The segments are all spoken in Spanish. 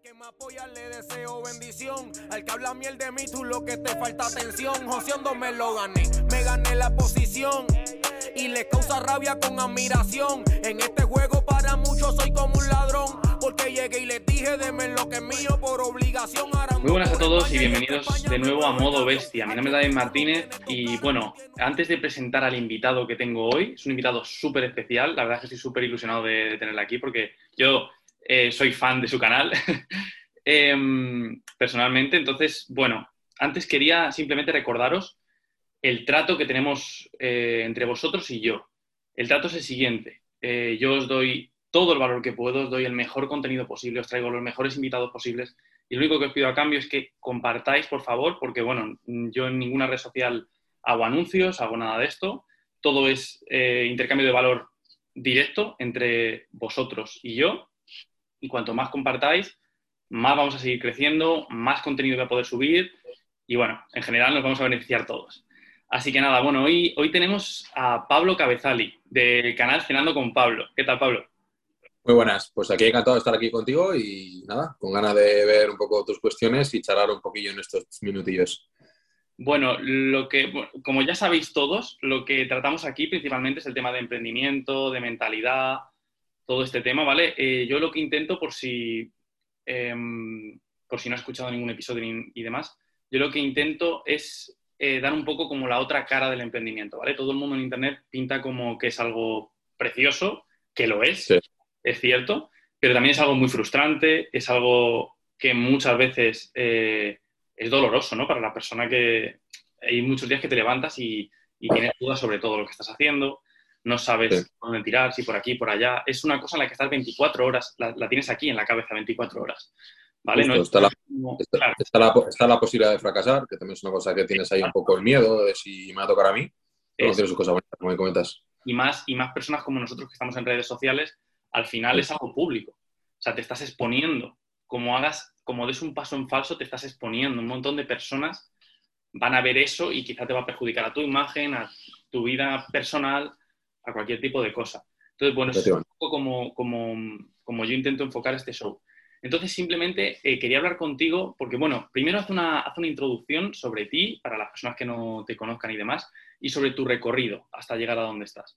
Al que me apoya le deseo bendición. Al que habla miel de mí, tú lo que te falta atención. Joseando me lo gané, me gané la posición. Y le causa rabia con admiración. En este juego para muchos soy como un ladrón. Porque llegué y les dije, deme lo que es mío por obligación. Muy buenas a todos y bienvenidos de nuevo a Modo Bestia. Mi nombre es David Martínez y bueno, antes de presentar al invitado que tengo hoy, es un invitado súper especial. La verdad es que estoy súper ilusionado de, de tenerla aquí porque yo eh, soy fan de su canal em, personalmente. Entonces, bueno, antes quería simplemente recordaros el trato que tenemos eh, entre vosotros y yo. El trato es el siguiente. Eh, yo os doy todo el valor que puedo, os doy el mejor contenido posible, os traigo los mejores invitados posibles. Y lo único que os pido a cambio es que compartáis, por favor, porque, bueno, yo en ninguna red social hago anuncios, hago nada de esto. Todo es intercambio de valor directo entre vosotros y yo y cuanto más compartáis, más vamos a seguir creciendo, más contenido voy a poder subir y bueno, en general nos vamos a beneficiar todos. Así que nada, bueno, hoy, hoy tenemos a Pablo Cabezali del canal Cenando con Pablo. ¿Qué tal, Pablo? Muy buenas, pues aquí encantado de estar aquí contigo y nada, con ganas de ver un poco tus cuestiones y charlar un poquillo en estos minutillos. Bueno, lo que, como ya sabéis todos, lo que tratamos aquí principalmente es el tema de emprendimiento, de mentalidad, todo este tema, ¿vale? Eh, yo lo que intento, por si, em, por si no has escuchado ningún episodio y demás, yo lo que intento es eh, dar un poco como la otra cara del emprendimiento, ¿vale? Todo el mundo en Internet pinta como que es algo precioso, que lo es, es cierto, pero también es algo muy frustrante, es algo que muchas veces eh, es doloroso, ¿no? Para la persona que hay muchos días que te levantas y, y tienes dudas sobre todo lo que estás haciendo, no sabes dónde tirar, si por aquí, por allá. Es una cosa en la que estás 24 horas, la, tienes aquí en la cabeza 24 horas. ¿Vale? está, la, posibilidad de fracasar, que también es una cosa que tienes ahí un poco el miedo de si me va a tocar a mí. Sus cosas como me comentas. Y más, y más personas como nosotros que estamos en redes sociales, al final es algo público. O sea, te estás exponiendo. Como hagas, como des un paso en falso, te estás exponiendo. Un montón de personas van a ver eso y quizá te va a perjudicar a tu imagen, a tu vida personal, a cualquier tipo de cosa. Entonces, bueno, es un poco como, como, yo intento enfocar este show. Entonces, simplemente eh, quería hablar contigo porque, bueno, primero haz una, haz una introducción sobre ti, para las personas que no te conozcan y demás, y sobre tu recorrido hasta llegar a donde estás.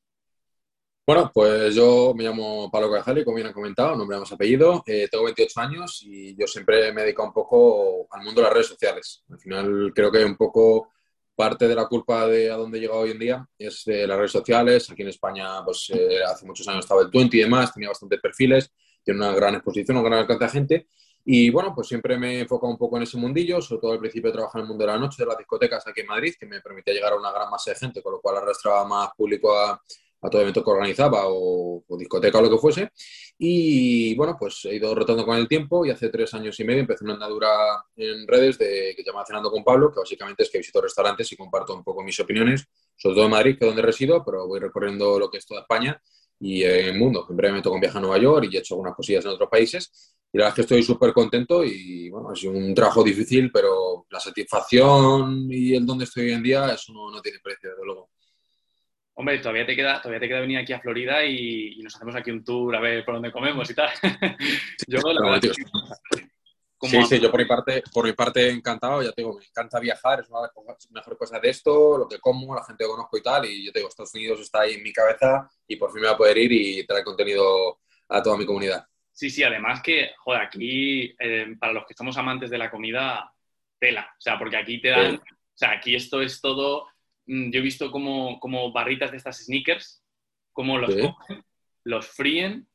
Bueno, pues yo me llamo Pablo Cajali, como bien han comentado, nombre más apellido. Eh, tengo 28 años y yo siempre me he dedicado un poco al mundo de las redes sociales. Al final creo que un poco parte de la culpa de a dónde he llegado hoy en día es de las redes sociales. Aquí en España, pues eh, hace muchos años estaba el 20 y demás, tenía bastantes perfiles, tiene una gran exposición, un gran alcance de gente. Y bueno, pues siempre me he enfocado un poco en ese mundillo, sobre todo al principio de trabajar en el mundo de la noche, de las discotecas aquí en Madrid, que me permitía llegar a una gran masa de gente, con lo cual arrastraba más público a, a todo evento que organizaba o, discoteca o lo que fuese. Y bueno, pues he ido rotando con el tiempo y hace tres años y medio empecé una andadura en redes de, que se llama Cenando con Pablo, que básicamente es que visito restaurantes y comparto un poco mis opiniones, sobre todo en Madrid, que es donde resido, pero voy recorriendo lo que es toda España y el mundo. En breve me toco un viaje a Nueva York y he hecho algunas cosillas en otros países. Y la verdad es que estoy súper contento y bueno, ha sido un trabajo difícil, pero la satisfacción y el donde estoy hoy en día, eso no, no tiene precio, desde luego. Hombre, todavía te queda, todavía te queda venir aquí a Florida y, nos hacemos aquí un tour a ver por dónde comemos y tal. yo, la sí, sí, yo por mi parte, por mi parte encantado, ya te digo, me encanta viajar, es una de las mejores cosas de esto, lo que como, la gente que conozco y tal, y yo te digo, Estados Unidos está ahí en mi cabeza y por fin me voy a poder ir y traer contenido a toda mi comunidad. Sí, sí, además que, joder, aquí, eh, para los que somos amantes de la comida, tela, o sea, porque aquí te dan, o sea, aquí esto es todo yo he visto como, como barritas de estas sneakers, como los cogen, los fríen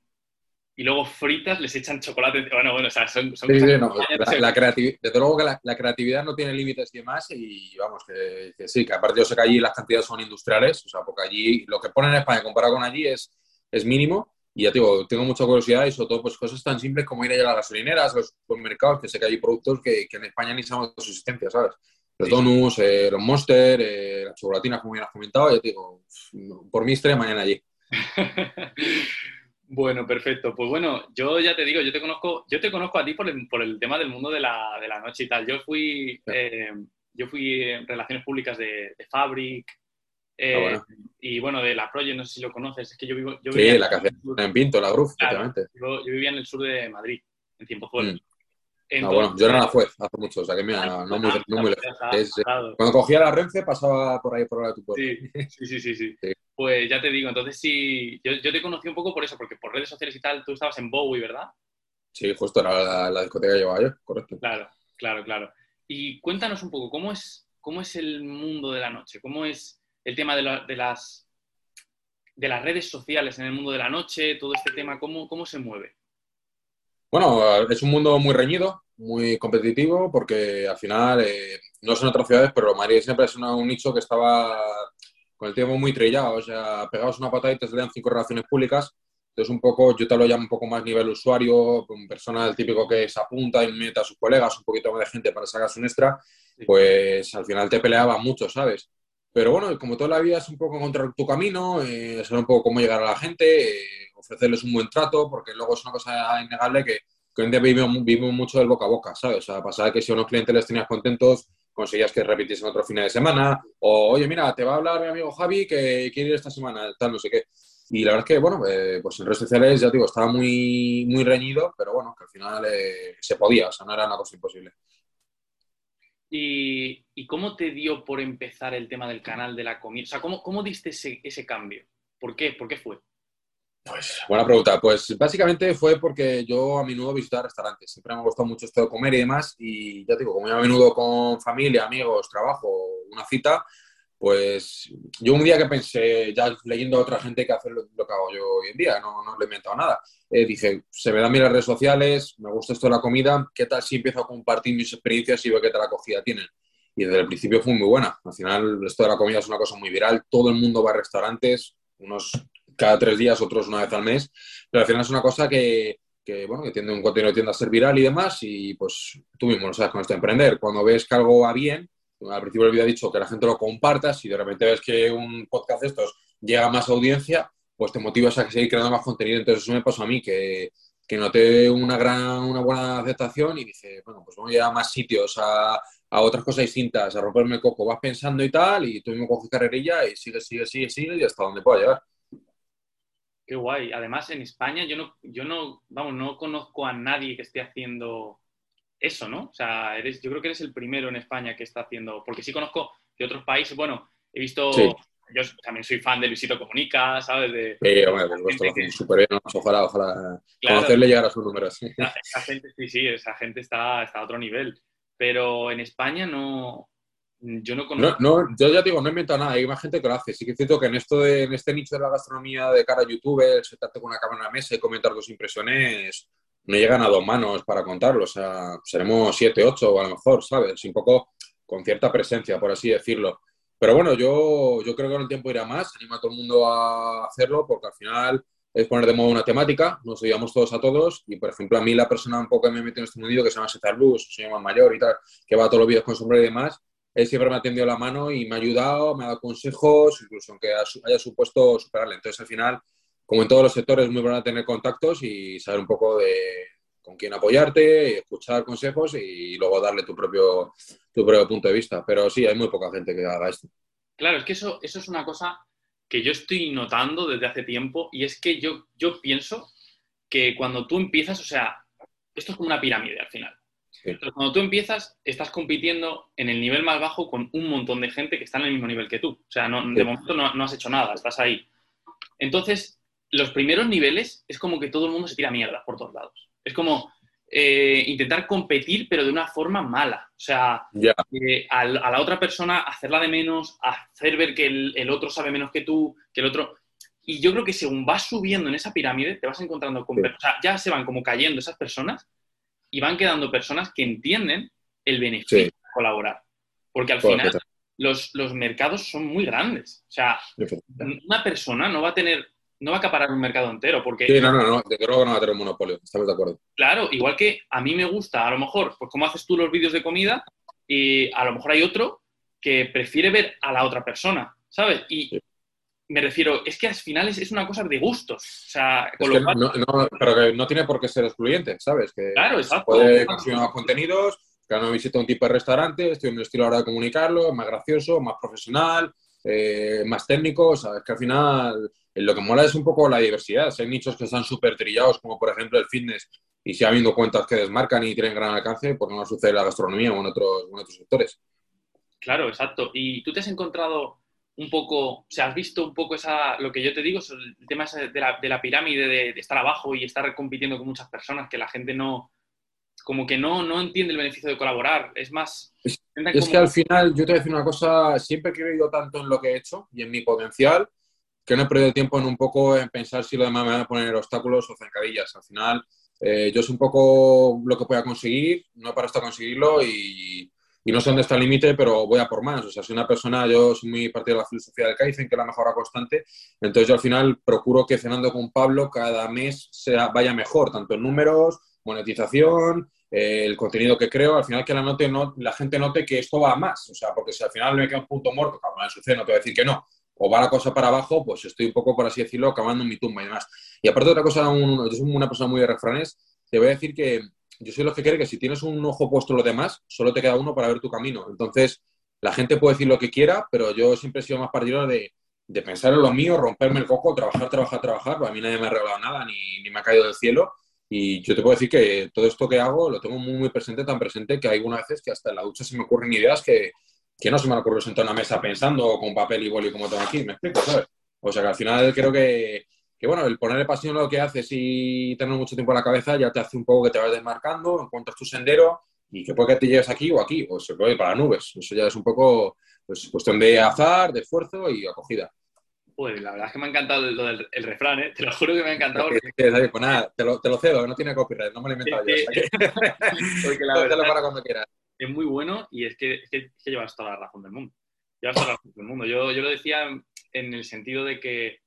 y luego fritas les echan chocolate. Bueno, bueno, o sea, son, son sí, no, la, desde luego que la, creatividad no tiene límites y demás, y vamos, que, sí, que aparte yo sé que allí las cantidades son industriales, o sea, porque allí lo que ponen en España comparado con allí es, es mínimo, y ya te digo, tengo mucha curiosidad y sobre todo pues cosas tan simples como ir a las gasolineras, a los supermercados, que sé que hay productos que, que en España ni sabemos de su existencia, ¿sabes? Los donuts, eh, los monster, eh, las chocolatinas, como bien has comentado, ya te digo, por mi estrella mañana allí. bueno, perfecto. Pues bueno, yo ya te digo, yo te conozco, yo te conozco a ti por el, tema del mundo de la, de la, noche y tal. Yo fui, eh, yo fui en relaciones públicas de, Fabric. Ah, y bueno, de la Project, no sé si lo conoces, es que yo vivo... Yo sí, la café en Pinto, la Groove, yo, vivía en el sur de Madrid, en Tiempo Fuera. Ah, bueno, yo era la juez hace mucho, o sea que mira, no, muy, no muy lejos. cuando cogía la Renfe pasaba por ahí por la de tu pueblo. Sí, sí, sí, sí, Pues ya te digo, entonces sí, yo, yo, te conocí un poco por eso, porque por redes sociales y tal, tú estabas en Bowie, ¿verdad? Sí, justo era la, discoteca que llevaba yo, correcto. Claro, claro, claro. Y cuéntanos un poco, ¿cómo es, cómo es el mundo de la noche? ¿Cómo es el tema de, de las, de las redes sociales en el mundo de la noche? Todo este tema, ¿cómo, cómo se mueve? Bueno, es un mundo muy reñido, muy competitivo, porque al final, eh, no son otras ciudades, pero Madrid siempre es un nicho que estaba con el tiempo muy trillado. O sea, pegados una patada y te salían cinco relaciones públicas. Entonces, un poco, yo te lo llamo un poco más nivel usuario, con persona típico que se apunta y mete a sus colegas, un poquito más de gente para sacar su extra, pues al final te peleaba mucho, ¿sabes? Pero bueno, como toda la vida es un poco encontrar tu camino, eh, saber un poco cómo llegar a la gente, eh, ofrecerles un buen trato, porque luego es una cosa innegable que, que hoy en día vivimos, mucho del boca a boca, ¿sabes? O sea, pasaba que si a unos clientes les tenías contentos, conseguías que repitiesen otro fin de semana, o oye, mira, te va a hablar mi amigo Javi que quiere ir esta semana, tal, no sé qué. Y la verdad es que, bueno, eh, pues en redes sociales, ya digo, estaba muy, muy reñido, pero bueno, que al final eh, se podía, o sea, no era una cosa imposible. ¿Y, ¿Y, cómo te dio por empezar el tema del canal de la comida? O sea, ¿cómo, cómo diste ese, ese cambio? ¿Por qué? ¿Por qué fue? Pues buena pregunta. Pues básicamente fue porque yo a menudo visitaba restaurantes. Siempre me ha gustado mucho esto de comer y demás. Y ya digo, como yo a menudo con familia, amigos, trabajo, una cita, pues yo un día que pensé, ya leyendo a otra gente que hace lo, que hago yo hoy en día, no, no le he inventado nada, eh, dije, se me dan bien las redes sociales, me gusta esto de la comida, ¿qué tal si empiezo a compartir mis experiencias y veo qué tal acogida tienen? Y desde el principio fue muy buena. Al final, esto de la comida es una cosa muy viral, todo el mundo va a restaurantes, unos cada tres días, otros una vez al mes, pero al final es una cosa que, bueno, que tiende un contenido tiende a ser viral y demás, y pues tú mismo lo sabes con esto de emprender, cuando ves que algo va bien, al principio del vídeo he dicho que la gente lo comparta, si de repente ves que un podcast de estos llega a más audiencia, pues te motivas a seguir creando más contenido, entonces eso me pasó a mí, que, que noté una gran, una buena aceptación y dije, bueno, pues vamos a a más sitios, a, a otras cosas distintas, a romperme el coco, vas pensando y tal, y tú mismo coges carrerilla y sigue, sigue, sigue, sigue y hasta donde pueda llegar. Qué guay. Además, en España yo no, yo no, vamos, no conozco a nadie que esté haciendo eso, ¿no? O sea, eres, yo creo que eres el primero en España que está haciendo, porque sí conozco de otros países, bueno, he visto, yo también soy fan de Luisito Comunica, ¿sabes? De, sí, hombre, por supuesto, que... súper bien, ojalá, ojalá conocerle llegar a sus números. Esa, gente, sí, sí, esa gente está, está a otro nivel, pero en España no, yo no conozco. No, yo ya digo, no he inventado nada, hay más gente que lo hace. Sí que es cierto que en esto de, en este nicho de la gastronomía de cara a YouTube, sentarte con una cámara en la mesa y comentar tus impresiones, no llegan a dos manos para contarlo. O sea, seremos siete, ocho a lo mejor, ¿sabes? Un poco con cierta presencia, por así decirlo. Pero bueno, yo, yo creo que con el tiempo irá más, animo a todo el mundo a hacerlo, porque al final es poner de modo una temática, nos ayudamos todos a todos, y por ejemplo a mí la persona un poco que me metido en este mundo que se llama César Luz, soy más mayor y tal, que va a todos los vídeos con sombrero y demás, él siempre me ha tendido la mano y me ha ayudado, me ha dado consejos, incluso aunque haya supuesto superarle. Entonces, al final, como en todos los sectores, es muy bueno tener contactos y saber un poco de con quién apoyarte, escuchar consejos y luego darle tu propio, tu propio punto de vista. Pero sí, hay muy poca gente que haga esto. Claro, es que eso, eso es una cosa que yo estoy notando desde hace tiempo y es que yo, yo pienso que cuando tú empiezas, o sea, esto es como una pirámide al final cuando tú empiezas, estás compitiendo en el nivel más bajo con un montón de gente que está en el mismo nivel que tú. O sea, no, de momento no, has hecho nada, estás ahí. Entonces, los primeros niveles es como que todo el mundo se tira mierda por todos lados. Es como eh, intentar competir, pero de una forma mala. O sea, eh, a, la otra persona hacerla de menos, hacer ver que el, otro sabe menos que tú, que el otro... Y yo creo que según vas subiendo en esa pirámide, te vas encontrando con... O sea, ya se van como cayendo esas personas y van quedando personas que entienden el beneficio de colaborar. Porque al final los, los, mercados son muy grandes. O sea, una persona no va a tener, no va a acaparar un mercado entero. Porque, sí, no, no, no, de no va a tener un monopolio, estamos de acuerdo. Claro, igual que a mí me gusta, a lo mejor, pues como haces tú los vídeos de comida, y a lo mejor hay otro que prefiere ver a la otra persona, ¿sabes? Y, me refiero, es que al final es, una cosa de gustos. O sea, no, pero que no tiene por qué ser excluyente, ¿sabes? Que claro, exacto. Puede consumir más contenidos, que no visita un tipo de restaurante, estoy en un estilo ahora de comunicarlo, más gracioso, más profesional, eh, más técnicos, ¿sabes? Que al final lo que mola es un poco la diversidad. hay nichos que están súper trillados, como por ejemplo el fitness, y si habiendo cuentas que desmarcan y tienen gran alcance, pues no sucede en la gastronomía o en otros, en otros sectores. Claro, exacto. ¿Y tú te has encontrado un poco, o sea, has visto un poco esa, lo que yo te digo, el tema de la, de la pirámide, de, estar abajo y estar compitiendo con muchas personas, que la gente no, como que no, no entiende el beneficio de colaborar. Es más... Es, que al final, yo te voy a decir una cosa, siempre he creído tanto en lo que he hecho y en mi potencial, que no he perdido tiempo en un poco en pensar si lo demás me van a poner obstáculos o zancadillas. Al final, eh, yo sé un poco lo que pueda conseguir, no para hasta conseguirlo y, y no sé dónde está el límite, pero voy a por más. O sea, soy una persona, yo soy muy partidario de la filosofía del Kaizen, que es la mejora constante. Entonces yo al final procuro que cenando con Pablo cada mes sea, vaya mejor, tanto en números, monetización, eh, el contenido que creo, al final que la, note, no, la gente note que esto va a más. O sea, porque si al final me queda un punto muerto, me sucede, no te voy a decir que no, o va la cosa para abajo, pues estoy un poco, por así decirlo, acabando en mi tumba y demás. Y aparte otra cosa, yo soy una persona muy de refranes, te voy a decir que yo soy los que cree que si tienes un ojo puesto en lo demás, solo te queda uno para ver tu camino. Entonces, la gente puede decir lo que quiera, pero yo siempre he sido más partidario de, de pensar en lo mío, romperme el coco, trabajar, trabajar, trabajar. A mí nadie me ha regalado nada, ni, ni, me ha caído del cielo. Y yo te puedo decir que todo esto que hago lo tengo muy, muy presente, tan presente que hay algunas veces que hasta en la ducha se me ocurren ideas que, que no se me han ocurrido sentar en una mesa pensando con papel y boli como tengo aquí. ¿Me explico? ¿sabes? O sea que al final creo que, que bueno, el ponerle pasión a lo que haces y tener mucho tiempo en la cabeza ya te hace un poco que te vas desmarcando, encuentras tu sendero y que puede que te llegues aquí o aquí, o se puede ir para nubes. Eso ya es un poco pues, cuestión de azar, de esfuerzo y acogida. Pues la verdad es que me ha encantado lo del el refrán, ¿eh? Te lo juro que me ha encantado. Pues nada, te lo, te lo cedo, no tiene copyright, no me lo he inventado yo. porque la verdad para cuando quieras. Es muy bueno y es que, es que, llevas toda la razón del mundo. Llevas toda la razón del mundo. Yo, yo lo decía en el sentido de que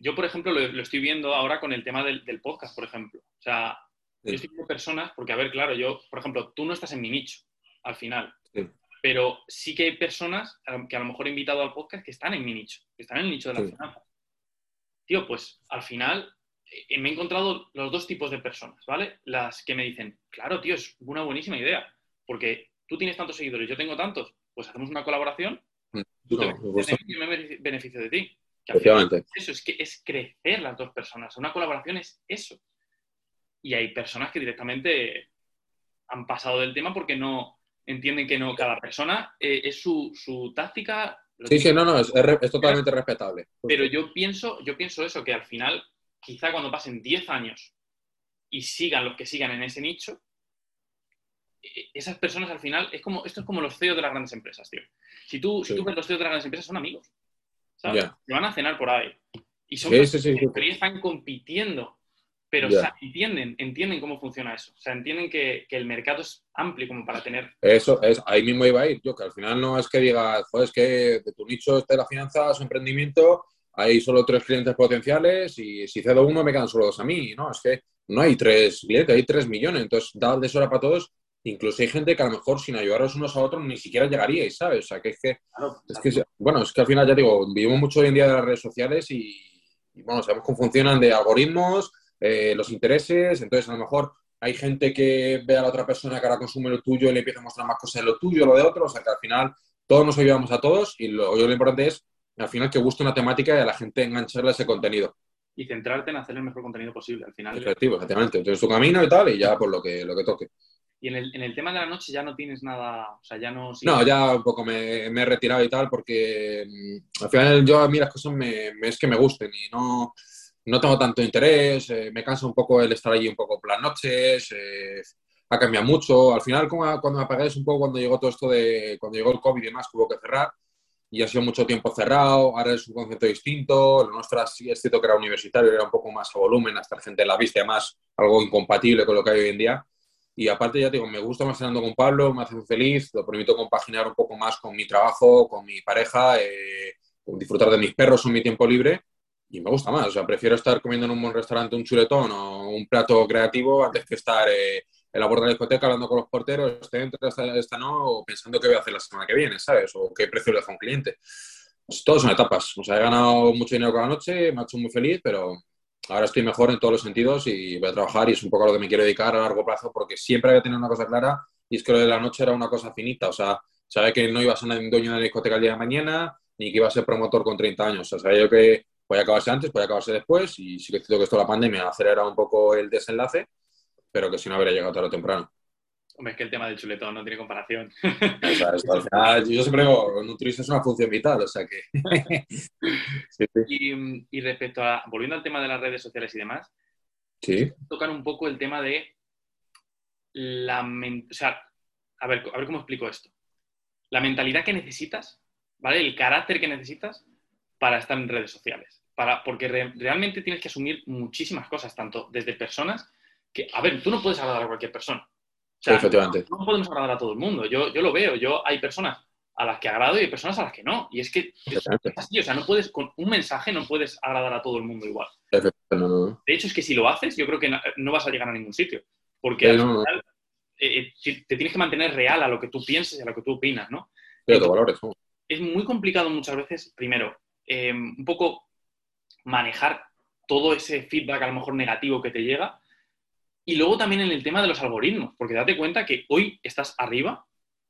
yo, por ejemplo, lo, estoy viendo ahora con el tema del, podcast, por ejemplo. O sea, yo estoy viendo personas, porque, a ver, claro, yo, por ejemplo, tú no estás en mi nicho, al final. Pero sí que hay personas que a lo mejor he invitado al podcast que están en mi nicho, que están en el nicho de las finanzas. Tío, pues al final eh, me he encontrado los dos tipos de personas, ¿vale? Las que me dicen, claro, tío, es una buenísima idea, porque tú tienes tantos seguidores, yo tengo tantos, pues hacemos una colaboración, tú te yo me beneficio de ti. Eso es que es crecer las dos personas. Una colaboración es eso. Y hay personas que directamente han pasado del tema porque no entienden que no cada persona eh, es su, táctica. Sí, sí, no, no, es, totalmente respetable. Pero yo pienso, yo pienso eso, que al final, quizá cuando pasen 10 años y sigan los que sigan en ese nicho, esas personas al final, es como, esto es como los CEOs de las grandes empresas, tío. Si tú, si tú ves los CEOs de las grandes empresas, son amigos. ¿sabes? van a cenar por ahí. Y son que están compitiendo, pero entienden, entienden cómo funciona eso. O sea, entienden que, el mercado es amplio como para tener... Eso, es, ahí mismo iba a ir yo, que al final no es que digas, joder, es que de tu nicho está la finanza, su emprendimiento, hay solo tres clientes potenciales y si cedo uno me quedan solo dos a mí, ¿no? Es que no hay tres clientes, hay tres millones, entonces da de hora para todos Incluso hay gente que a lo mejor sin ayudaros unos a otros ni siquiera llegaríais, ¿sabes? O sea, que es que, es que, bueno, es que al final ya digo, vivimos mucho hoy en día de las redes sociales y, bueno, sabemos cómo funcionan de algoritmos, eh, los intereses, entonces a lo mejor hay gente que ve a la otra persona que ahora consume lo tuyo y le empieza a mostrar más cosas de lo tuyo, lo de otro, o sea que al final todos nos ayudamos a todos y lo, lo importante es al final que guste una temática y a la gente engancharle ese contenido. Y centrarte en hacer el mejor contenido posible al final. Efectivo, efectivamente. Entonces tu camino y tal y ya por lo que, lo que toque. Y en el, en el, tema de la noche ya no tienes nada, o sea, ya no... No, ya un poco me, me, he retirado y tal porque mm, al final yo a mí las cosas me, es que me gusten y no, no tengo tanto interés, eh, me cansa un poco el estar allí un poco por las noches, eh, ha cambiado mucho. Al final cuando me apagué es un poco cuando llegó todo esto de, cuando llegó el COVID y demás, hubo que cerrar y ha sido mucho tiempo cerrado, ahora es un concepto distinto, lo nuestro sí es cierto que era universitario, era un poco más a volumen, hasta gente la viste más algo incompatible con lo que hay hoy en día y aparte, ya digo, me gusta más cenando con Pablo, me hace feliz, lo permito compaginar un poco más con mi trabajo, con mi pareja, eh, disfrutar de mis perros en mi tiempo libre y me gusta más. O sea, prefiero estar comiendo en un buen restaurante un chuletón o un plato creativo antes que estar eh, en la puerta de la discoteca hablando con los porteros, este entra, esta, esta no, o pensando qué voy a hacer la semana que viene, ¿sabes? O qué precio le dejo a un cliente. Pues todos son etapas. O sea, he ganado mucho dinero cada noche, me ha hecho muy feliz, pero ahora estoy mejor en todos los sentidos y voy a trabajar y es un poco a lo que me quiero dedicar a largo plazo porque siempre había tenido una cosa clara y es que lo de la noche era una cosa finita, o sea, sabía que no iba a ser dueño de la discoteca el día de mañana, ni que iba a ser promotor con 30 años. O sea, sabía yo que podía acabarse antes, podía acabarse después, y sí que cierto que esto la pandemia acelera un poco el desenlace, pero que si no habría llegado tarde o temprano. Hombre, es que el tema del chuletón no tiene comparación. Yo siempre digo, nutrición es una función vital, o sea que... sí, sí. Y, y, respecto a, volviendo al tema de las redes sociales y demás, sí. tocar un poco el tema de la... O sea, a ver, a ver cómo explico esto. La mentalidad que necesitas, ¿vale? El carácter que necesitas para estar en redes sociales. Para, porque re, realmente tienes que asumir muchísimas cosas, tanto desde personas que, a ver, tú no puedes agradar a cualquier persona. O sea, Efectivamente. No, no, podemos agradar a todo el mundo. Yo, yo lo veo. Yo hay personas a las que agrado y hay personas a las que no. Y es que es, así. O sea, no puedes, con un mensaje no puedes agradar a todo el mundo igual. De hecho, es que si lo haces, yo creo que no, no vas a llegar a ningún sitio. Porque al final eh, te tienes que mantener real a lo que tú pienses y a lo que tú opinas, ¿no? Pero Entonces, valores, ¿no? Es muy complicado muchas veces, primero, eh, un poco manejar todo ese feedback a lo mejor negativo que te llega. Y luego también en el tema de los algoritmos, porque date cuenta que hoy estás arriba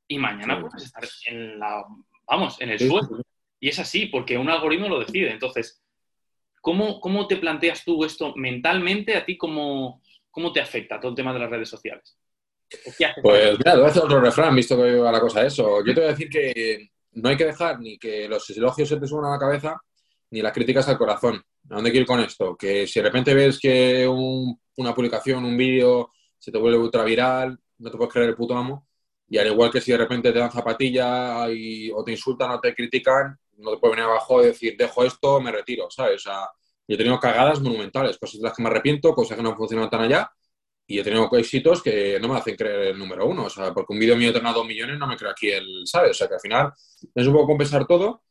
y mañana sí. puedes estar en la, vamos, en el sí, suelo. Y es así, porque un algoritmo lo decide. Entonces, ¿cómo, cómo te planteas tú esto mentalmente? ¿A ti cómo, cómo te afecta todo el tema de las redes sociales? Pues mira, a hacer otro refrán, visto que va la cosa eso. Yo te voy a decir que no hay que dejar ni que los elogios se te suban a la cabeza, ni las críticas al corazón. ¿A dónde quiero ir con esto? Que si de repente ves que un, una publicación, un vídeo, se te vuelve ultra viral, no te puedes creer el puto amo. Y al igual que si de repente te dan zapatilla y, o te insultan o te critican, no te puedes venir abajo y decir, dejo esto, me retiro, ¿sabes? O sea, yo he tenido cagadas monumentales, cosas de las que me arrepiento, cosas que no han funcionado tan allá. Y he tenido éxitos que no me hacen creer el número uno. O sea, porque un vídeo mío tenga dos millones, no me creo aquí el, ¿sabes? O sea, que al final es un poco compensar todo.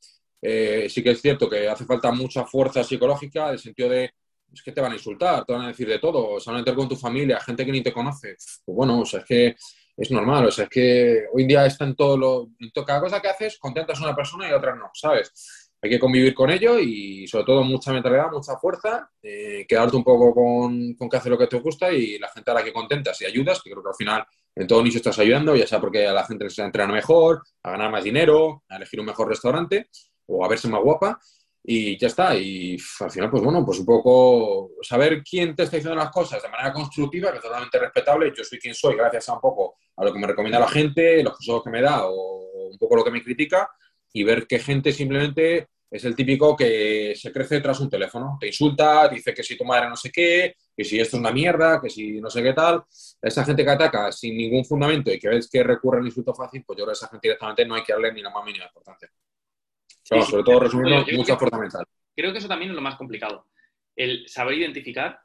Eh, sí que es cierto que hace falta mucha fuerza psicológica, en el sentido de, es que te van a insultar, te van a decir de todo, se van a meter con tu familia, gente que ni te conoce. Pues bueno, o sea, es que es normal, o sea, es que hoy en día está en todo lo... En cada cosa que haces, contentas a una persona y a otra no, ¿sabes? Hay que convivir con ello y sobre todo mucha mentalidad, mucha fuerza, eh, quedarte un poco con, con que hace lo que te gusta y la gente a la que contentas y ayudas, que creo que al final en todo nicho estás ayudando, ya sea porque a la gente les entrenar mejor, a ganar más dinero, a elegir un mejor restaurante o a verse más guapa y ya está. Y al final, pues bueno, pues un poco saber quién te está diciendo las cosas de manera constructiva, que es totalmente respetable. Yo soy quien soy gracias a un poco a lo que me recomienda la gente, los consejos que me da o un poco lo que me critica y ver qué gente simplemente es el típico que se crece tras un teléfono, te insulta, dice que si tu madre no sé qué, que si esto es una mierda, que si no sé qué tal. Esa gente que ataca sin ningún fundamento y que ves que recurre al insulto fácil, pues yo creo que a esa gente directamente no hay que darle ni la más mínima importancia. Pero, sí, sobre sí, todo, resumiendo, mucha fuerza mental. Creo que eso también es lo más complicado. El saber identificar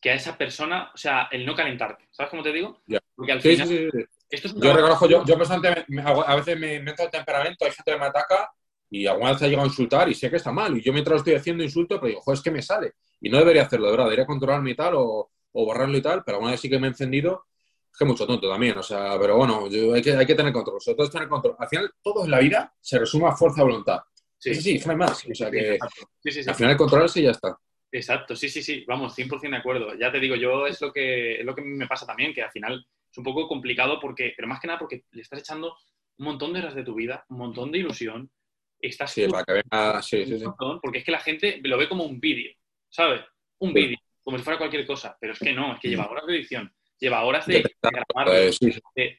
que a esa persona, o sea, el no calentarte. ¿Sabes cómo te digo? Yeah. Porque al sí, final. sí, sí. Esto es yo reconozco, yo, yo personalmente me, a veces me meto el temperamento, hay gente que me ataca y alguna vez ha llegado a insultar y sé que está mal. Y yo mientras lo estoy haciendo insulto, pero digo, joder, es que me sale. Y no debería hacerlo, de verdad, debería controlarme y tal, o, o borrarlo y tal, pero alguna vez sí que me he encendido. Es que mucho tonto también, o sea, pero bueno, yo, hay, que, hay que tener control, sobre todo es tener control. Al final, todo en la vida se resume a fuerza de voluntad. Sí, sí, sí, no hay más. O sea que sí, sí, sí. al final controlarse y ya está. Exacto, sí, sí, sí, vamos, 100% de acuerdo. Ya te digo, yo es lo que es lo que me pasa también, que al final es un poco complicado porque, pero más que nada porque le estás echando un montón de horas de tu vida, un montón de ilusión. Estás sí, para que venga, sí, sí, porque es que la gente lo ve como un vídeo, ¿sabes? Un sí. vídeo, como si fuera cualquier cosa, pero es que no, es que lleva horas de edición, lleva horas de, de grabarlo, pues, sí, de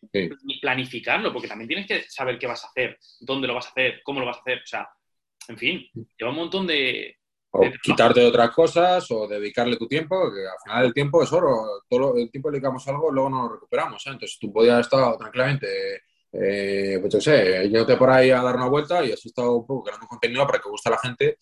planificarlo, porque también tienes que saber qué vas a hacer, dónde lo vas a hacer, cómo lo vas a hacer, o sea, en fin, lleva un montón de, o quitarte de otras cosas o dedicarle tu tiempo, que al final el tiempo es oro. Todo el tiempo dedicamos algo, luego no lo recuperamos. ¿eh? Entonces tú podías estar tranquilamente, eh, pues yo sé, yéndote por ahí a dar una vuelta y has estado un poco creando un contenido para que guste a la gente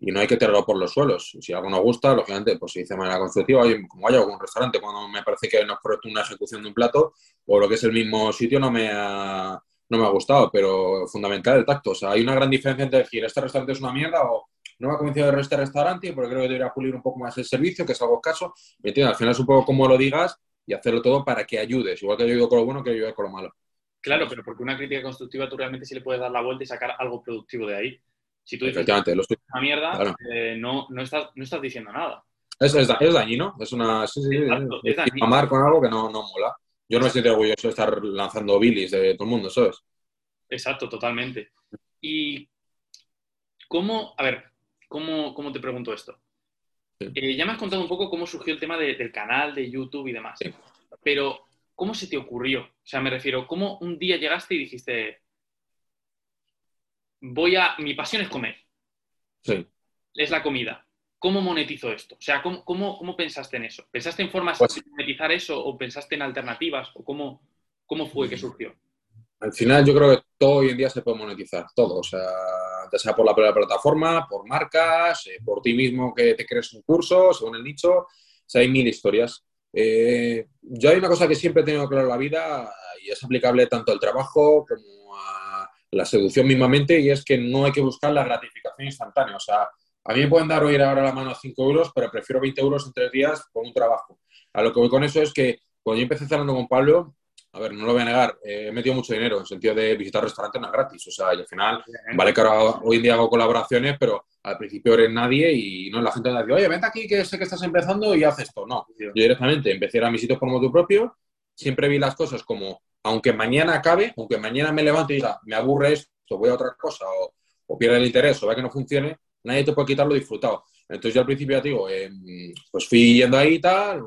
y no hay que tirarlo por los suelos. Si algo no gusta, lógicamente, pues se dice de manera constructiva, como vaya a algún restaurante, cuando me parece que no es correcto una ejecución de un plato o lo que es el mismo sitio no me ha, no me ha gustado, pero fundamental el tacto. O sea, hay una gran diferencia entre decir, este restaurante es una mierda o no me ha convencido de este restaurante porque creo que debería pulir un poco más el servicio, que es algo escaso. ¿Me entiendes? Al final es un poco como lo digas y hacerlo todo para que ayudes. Igual que yo ayudo con lo bueno, que ayude con lo malo. Claro, pero porque una crítica constructiva tú realmente sí le puedes dar la vuelta y sacar algo productivo de ahí. Si tú dices lo estoy... una mierda, claro. eh, no, no, estás, no estás diciendo nada. Es, es, es dañino, es una... Sí, sí, Exacto, es, es amar con algo que no, no mola. Yo no me siento orgulloso de estar lanzando bilis de todo el mundo, ¿sabes? Exacto, totalmente. Y ¿cómo, a ver, cómo, cómo te pregunto esto? Eh, ya me has contado un poco cómo surgió el tema del canal de YouTube y demás, pero ¿cómo se te ocurrió? O sea, me refiero, ¿cómo un día llegaste y dijiste, voy a, mi pasión es comer? Sí. Es la comida. ¿Cómo monetizo esto? O sea, ¿cómo, cómo, pensaste en eso? ¿Pensaste en formas pues de monetizar eso o pensaste en alternativas? ¿O cómo, cómo fue que surgió? Al final yo creo que todo hoy en día se puede monetizar, todo. O sea, ya sea por la, plataforma, por marcas, eh, por ti mismo que te crees un curso, según el nicho. O sea, hay mil historias. Eh, yo hay una cosa que siempre he tenido claro en la vida y es aplicable tanto al trabajo como a la seducción mismamente y es que no hay que buscar la gratificación instantánea. O sea, a mí me pueden dar hoy ahora la mano a 5 euros, pero prefiero 20 euros en tres días por un trabajo. A lo que voy con eso es que cuando yo empecé cerrando con Pablo, a ver, no lo voy a negar, eh, he metido mucho dinero en el sentido de visitar restaurantes no es gratis. O sea, y al final, vale que ahora hoy en día hago colaboraciones, pero al principio eres nadie y no la gente me dice, oye, vente aquí que sé que estás empezando y haz esto. No, yo directamente empecé a ir a mis sitios por modo propio, siempre vi las cosas como, aunque mañana acabe, aunque mañana me levante y diga, me aburre esto, voy a otra cosa, o, o pierda el interés, o vea que no funcione, nadie te puede quitar lo disfrutado. Entonces yo al principio ya te digo, eh, pues fui yendo ahí y tal,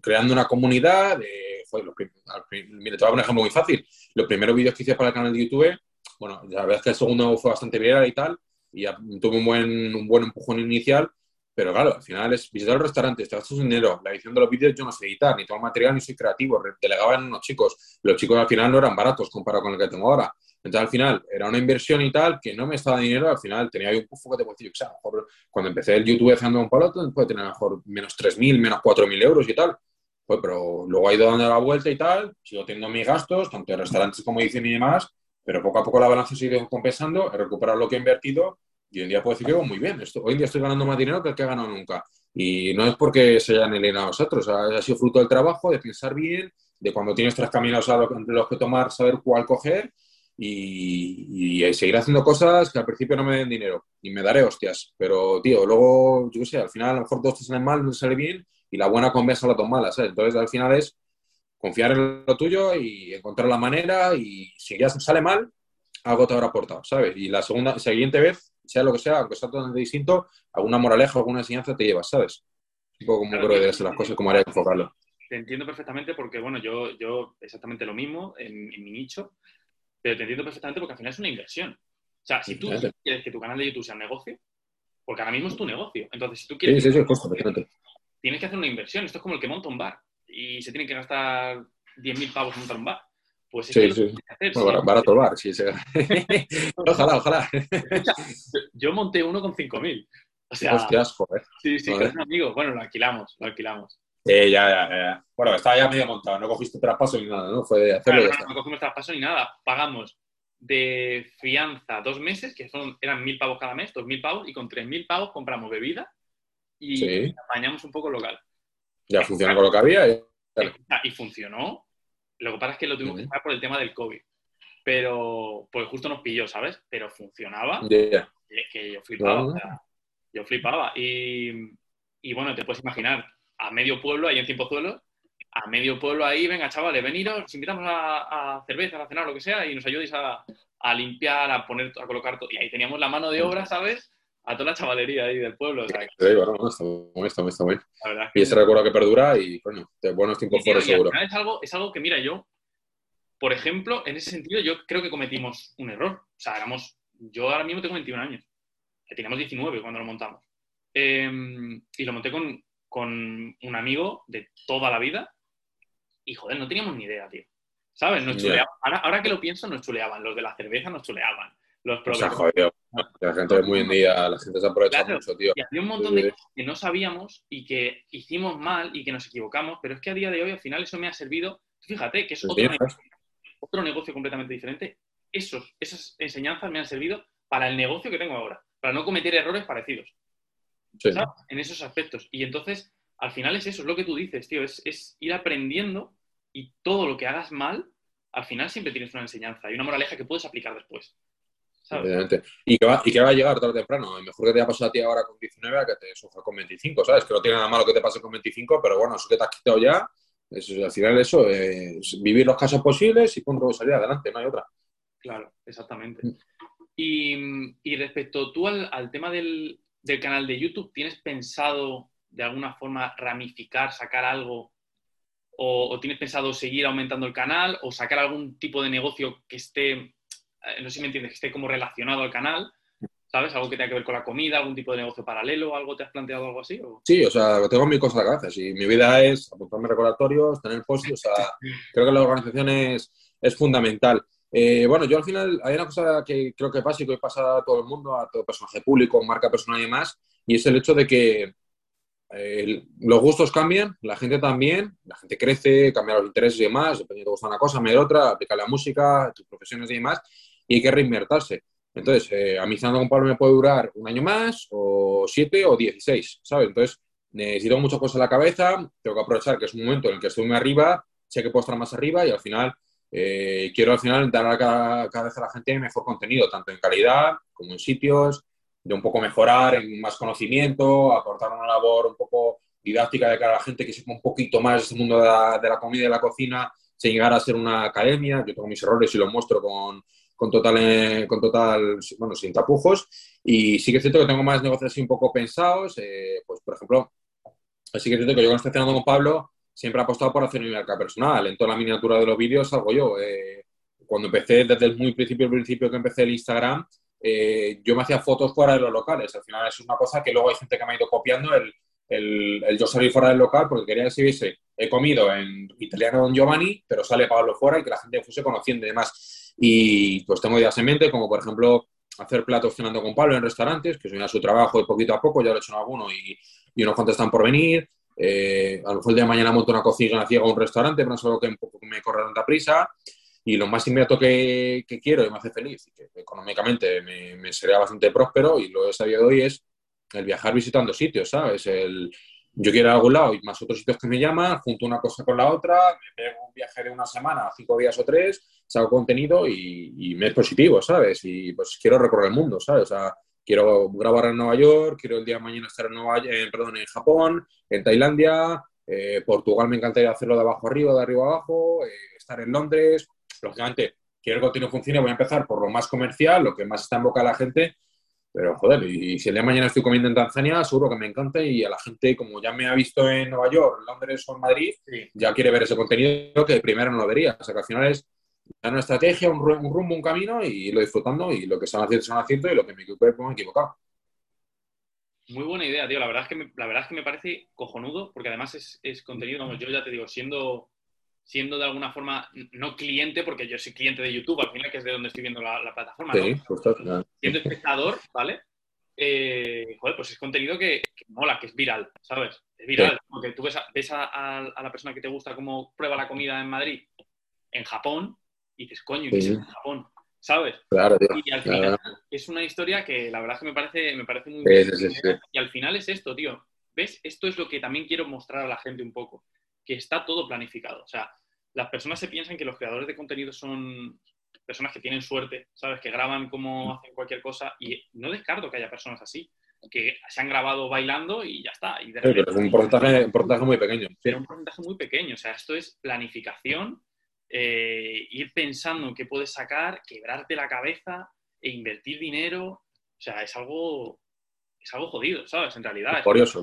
creando una comunidad. Eh, fue lo te voy a poner un ejemplo muy fácil. Los primeros vídeos que hice para el canal de YouTube, bueno, la verdad es que el segundo fue bastante viral y tal, y ya tuve un buen, un buen empujón inicial, pero claro, al final es visitar los restaurantes, te gastas dinero, la edición de los vídeos yo no sé editar, ni todo el material, ni soy creativo, delegaban unos chicos. Los chicos al final no eran baratos comparado con el que tengo ahora. Entonces, al final, era una inversión y tal que no me estaba dinero. Al final, tenía ahí un pufo que te puedo o sea, mejor cuando empecé el YouTube haciendo un paloto, puede tener a lo mejor menos 3.000, menos 4.000 euros y tal. Pues, pero luego ha ido dando la vuelta y tal, sigo teniendo mis gastos, tanto en restaurantes como dicen y demás, pero poco a poco la balanza sigue compensando, he recuperado lo que he invertido y hoy en día puedo decir que muy bien. Esto, hoy en día estoy ganando más dinero que el que he ganado nunca. Y no es porque se hayan alienado a vosotros, ha sido fruto del trabajo, de pensar bien, de cuando tienes tres caminos a los que tomar, saber cuál coger y, seguir haciendo cosas que al principio no me den dinero y me daré hostias. Pero, tío, luego, yo qué sé, al final a lo mejor dos te salen mal, no te sale bien y la buena compensa la dos malas. Entonces, al final es confiar en lo tuyo y encontrar la manera y si ya sale mal, algo te habrá aportado, ¿sabes? Y la segunda, siguiente vez, sea lo que sea, aunque sea totalmente distinto, alguna moraleja, alguna enseñanza te llevas, ¿sabes? Un poco como creo que ser las cosas, como haría enfocarlo. Te entiendo perfectamente porque, bueno, yo, yo exactamente lo mismo en mi nicho pero te entiendo perfectamente porque al final es una inversión. O sea, si tú quieres que tu canal de YouTube sea un negocio, porque ahora mismo es tu negocio. Entonces, si tú quieres. Sí, sí, sí, tienes que hacer una inversión. Esto es como el que monta un bar y se tiene que gastar 10.000 pavos en montar un bar. Pues sí, sí. bueno, barato el bar, sí. ojalá, ojalá. Yo monté uno con 5.000. O sea, Hostias, joder. Sí, sí, con un amigo. Bueno, lo alquilamos, lo alquilamos. Eh, ya, ya, ya. Bueno, estaba ya medio montado, no cogiste traspaso ni nada, ¿no? Fue de hacerlo no, no, cogimos traspaso ni nada. Pagamos de fianza dos meses, que son, eran mil pavos cada mes, dos mil pavos, y con tres mil pavos compramos bebida y sí. apañamos un poco local. Ya funciona con lo que había. Y, y funcionó. Lo que pasa es que lo tuvimos que pagar por el tema del COVID. Pero, pues justo nos pilló, ¿sabes? Pero funcionaba. Yeah. Es que yo flipaba. O sea, yo flipaba. Y, y bueno, te puedes imaginar, a medio pueblo, ahí en Tiempozuelo, a medio pueblo ahí, venga, chavales, veniros, os invitamos a, cerveza, a cenar, lo que sea, y nos ayudéis a, limpiar, a poner, a colocar todo. Y ahí teníamos la mano de obra, ¿sabes? A toda la chavalería ahí del pueblo. O sea, sí, bueno, está muy, está muy, está muy. Y ese recuerdo que perdura y, bueno, de buenos tiempos fuera seguro. Es algo, es algo que, mira, yo, por ejemplo, en ese sentido, yo creo que cometimos un error. O sea, éramos, yo ahora mismo tengo 21 años, que teníamos 19 cuando lo montamos. Em, y lo monté con, con un amigo de toda la vida y, joder, no teníamos ni idea, tío. ¿Sabes? Nos chuleaban. Ahora, que lo pienso, nos chuleaban. Los de la cerveza nos chuleaban. Los o sea, joder, la gente muy en día, la gente se aprovecha mucho, tío. Y había un montón de cosas que no sabíamos y que hicimos mal y que nos equivocamos, pero es que a día de hoy al final eso me ha servido. Fíjate que es otro negocio, otro negocio completamente diferente. Esos, esas enseñanzas me han servido para el negocio que tengo ahora, para no cometer errores parecidos. En esos aspectos. Y entonces, al final es eso, es lo que tú dices, tío, es, ir aprendiendo y todo lo que hagas mal, al final siempre tienes una enseñanza y una moraleja que puedes aplicar después. Y que, va, y que va a llegar tarde o temprano. Mejor que te haya pasado a ti ahora con 19 a que te sufra con 25, ¿sabes? Que no tiene nada malo que te pase con 25, pero bueno, eso que te has quitado ya, al final eso, es vivir los casos posibles y punto salir adelante, no hay otra. Claro, exactamente. Mm. Y, respecto tú al, tema del, canal de YouTube, ¿tienes pensado de alguna forma ramificar, sacar algo? O, tienes pensado seguir aumentando el canal o sacar algún tipo de negocio que esté, eh, no sé si me entiendes, que esté como relacionado al canal? ¿Sabes? Algo que tenga que ver con la comida, algún tipo de negocio paralelo, ¿algo te has planteado algo así? Sí, o sea, tengo mi cosa en la cabeza. Si mi vida es apuntarme recordatorios, tener post o sea, creo que la organización es, es fundamental. Eh, bueno, yo al final hay una cosa que creo que pasa y que pasa a todo el mundo, a todo personaje público, marca personal y demás, y es el hecho de que eh, los gustos cambian, la gente también, la gente crece, cambia los intereses y demás, depende de te gusta una cosa, me otra, aplica la música, tus profesiones y demás, y hay que reinvertirse. Entonces, eh, a mí estando con Pablo me puede durar un año más, o siete, o dieciséis, ¿sabes? Entonces, necesito muchas cosas en la cabeza, tengo que aprovechar que es un momento en el que estoy muy arriba, sé que puedo estar más arriba y al final eh, quiero al final dar a cada, vez a la gente mejor contenido, tanto en calidad como en sitios, de un poco mejorar en más conocimiento, aportar una labor un poco didáctica de cara a la gente que sepa un poquito más de este mundo de la, comida y de la cocina, sin llegar a ser una academia. Yo tengo mis errores y los muestro con, con total, eh, con total, bueno, sin tapujos. Y sí que es cierto que tengo más negocios así un poco pensados. Eh, pues, por ejemplo, sí que es cierto que yo cuando estoy cenando con Pablo, siempre he apostado por hacer mi marca personal. En toda la miniatura de los vídeos salgo yo. Eh, cuando empecé, desde el muy principio, principio que empecé el Instagram, eh, yo me hacía fotos fuera de los locales. Al final es una cosa que luego hay gente que me ha ido copiando el, el, yo salir fuera del local porque quería que se viese, he comido en italiano Don Giovanni, pero sale Pablo fuera y que la gente fuese conociendo y demás. Y pues tengo ideas en mente, como por ejemplo hacer platos cenando con Pablo en restaurantes, que es su trabajo y poquito a poco, ya lo he hecho en alguno y, y unos contestan por venir. Eh, a lo mejor el día de mañana monto una cocina ciega a un restaurante, pero no solo que me corre tanta prisa. Y lo más inmediato que, quiero y me hace feliz, y que económicamente me, sería bastante próspero, y lo he sabido hoy, es el viajar visitando sitios, ¿sabes? El, yo quiero ir a algún lado y más otros sitios que me llaman, junto una cosa con la otra, me pego un viaje de una semana, cinco días o tres, saco contenido y, y me es positivo, ¿sabes? Y pues quiero recorrer el mundo, ¿sabes? O sea, quiero grabar en Nueva York, quiero el día de mañana estar en, Nueva, eh, perdón, en Japón, en Tailandia, eh, Portugal me encantaría hacerlo de abajo arriba, de arriba abajo, eh, estar en Londres. Lógicamente, quiero que el contenido funcione, voy a empezar por lo más comercial, lo que más está en boca de la gente, pero joder, y si el día de mañana estoy comiendo en Tanzania, seguro que me encanta y a la gente, como ya me ha visto en Nueva York, Londres o en Madrid, ya quiere ver ese contenido que primero no lo vería. O sea que al final es una estrategia, un, rumbo, un camino y lo disfrutando y lo que están haciendo, están haciendo y lo que me equivoqué, pues me he equivocado. Muy buena idea, tío. La verdad es que me, la verdad es que me parece cojonudo porque además es, contenido, como yo ya te digo, siendo, siendo de alguna forma no cliente, porque yo soy cliente de YouTube, al final que es de donde estoy viendo la, plataforma, sí, siendo espectador, ¿vale? Eh, joder, pues es contenido que, mola, que es viral, ¿sabes? Es viral, porque tú ves, a, a, la persona que te gusta cómo prueba la comida en Madrid, en Japón, y dices, coño, ¿qué es en Japón? ¿Sabes? Claro, tío. Y al final es una historia que la verdad es que me parece, me parece muy bien. y al final es esto, tío. ¿Ves? Esto es lo que también quiero mostrar a la gente un poco, que está todo planificado. O sea, las personas se piensan que los creadores de contenido son personas que tienen suerte, ¿sabes? Que graban como hacen cualquier cosa y no descarto que haya personas así, que se han grabado bailando y ya está. Y pero es un porcentaje, un porcentaje muy pequeño. Pero un porcentaje muy pequeño. O sea, esto es planificación eh, ir pensando en qué puedes sacar, quebrarte la cabeza e invertir dinero. O sea, es algo, es algo jodido, ¿sabes? En realidad. Curioso,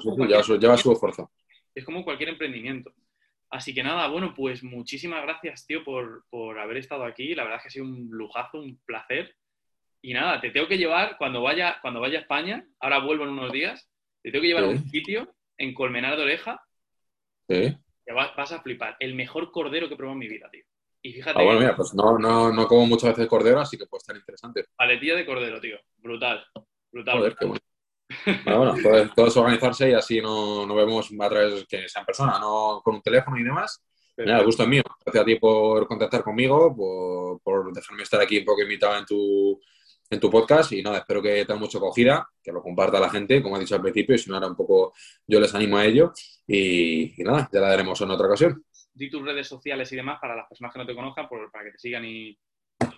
lleva, su esfuerzo. Es como cualquier emprendimiento. Así que nada, bueno, pues muchísimas gracias, tío, por, haber estado aquí. La verdad es que ha sido un lujazo, un placer. Y nada, te tengo que llevar cuando vaya, cuando vaya a España, ahora vuelvo en unos días, te tengo que llevar a un sitio en Colmenar de Oreja. Sí. vas, vas, a flipar. El mejor cordero que he probado en mi vida, tío. Y fíjate. Ah, bueno, mira, pues no, no, no como muchas veces cordero, así que puede estar interesante. Paletilla de cordero, tío. Brutal. Brutal. Joder, qué bueno. bueno, bueno, todo, es organizarse y así no, no vemos a través que sea en persona, no con un teléfono y demás. El gusto es mío. Gracias a ti por contactar conmigo, por, por, dejarme estar aquí un poco invitado en tu, en tu podcast y nada, espero que tenga mucho acogida, que lo comparta la gente, como he dicho al principio, y si no, ahora un poco yo les animo a ello y, y nada, ya la daremos en otra ocasión di tus redes sociales y demás para las personas que no te conozcan, para que te sigan y...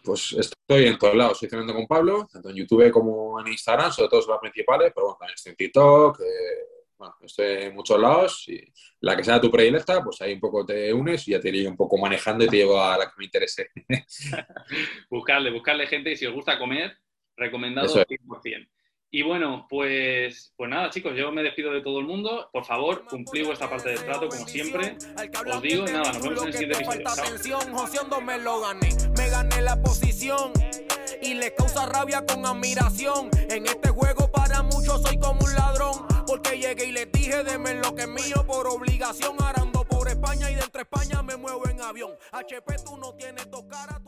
Pues estoy en todos lados, estoy cenando con Pablo, tanto en YouTube como en Instagram, sobre todo son las principales, pero bueno, también estoy en TikTok, eh, bueno, estoy en muchos lados y la que sea tu predilecta, pues ahí un poco te unes y ya te iría un poco manejando y te llevo a la que me interese. buscarle, buscarle gente y si os gusta comer, Recomendado 100%. Y bueno, pues, pues nada, chicos, yo me despido de todo el mundo. Por favor, cumplid vuestra parte del trato, como siempre. Os digo, nada, nos vemos en el siguiente episodio. Me gané la posición y le causa rabia con admiración. En este juego para muchos soy como un ladrón. Porque llegué y les dije, denme lo que es mío por obligación. Arando por España y de entre España me muevo en avión. HP, tú no tienes dos caras,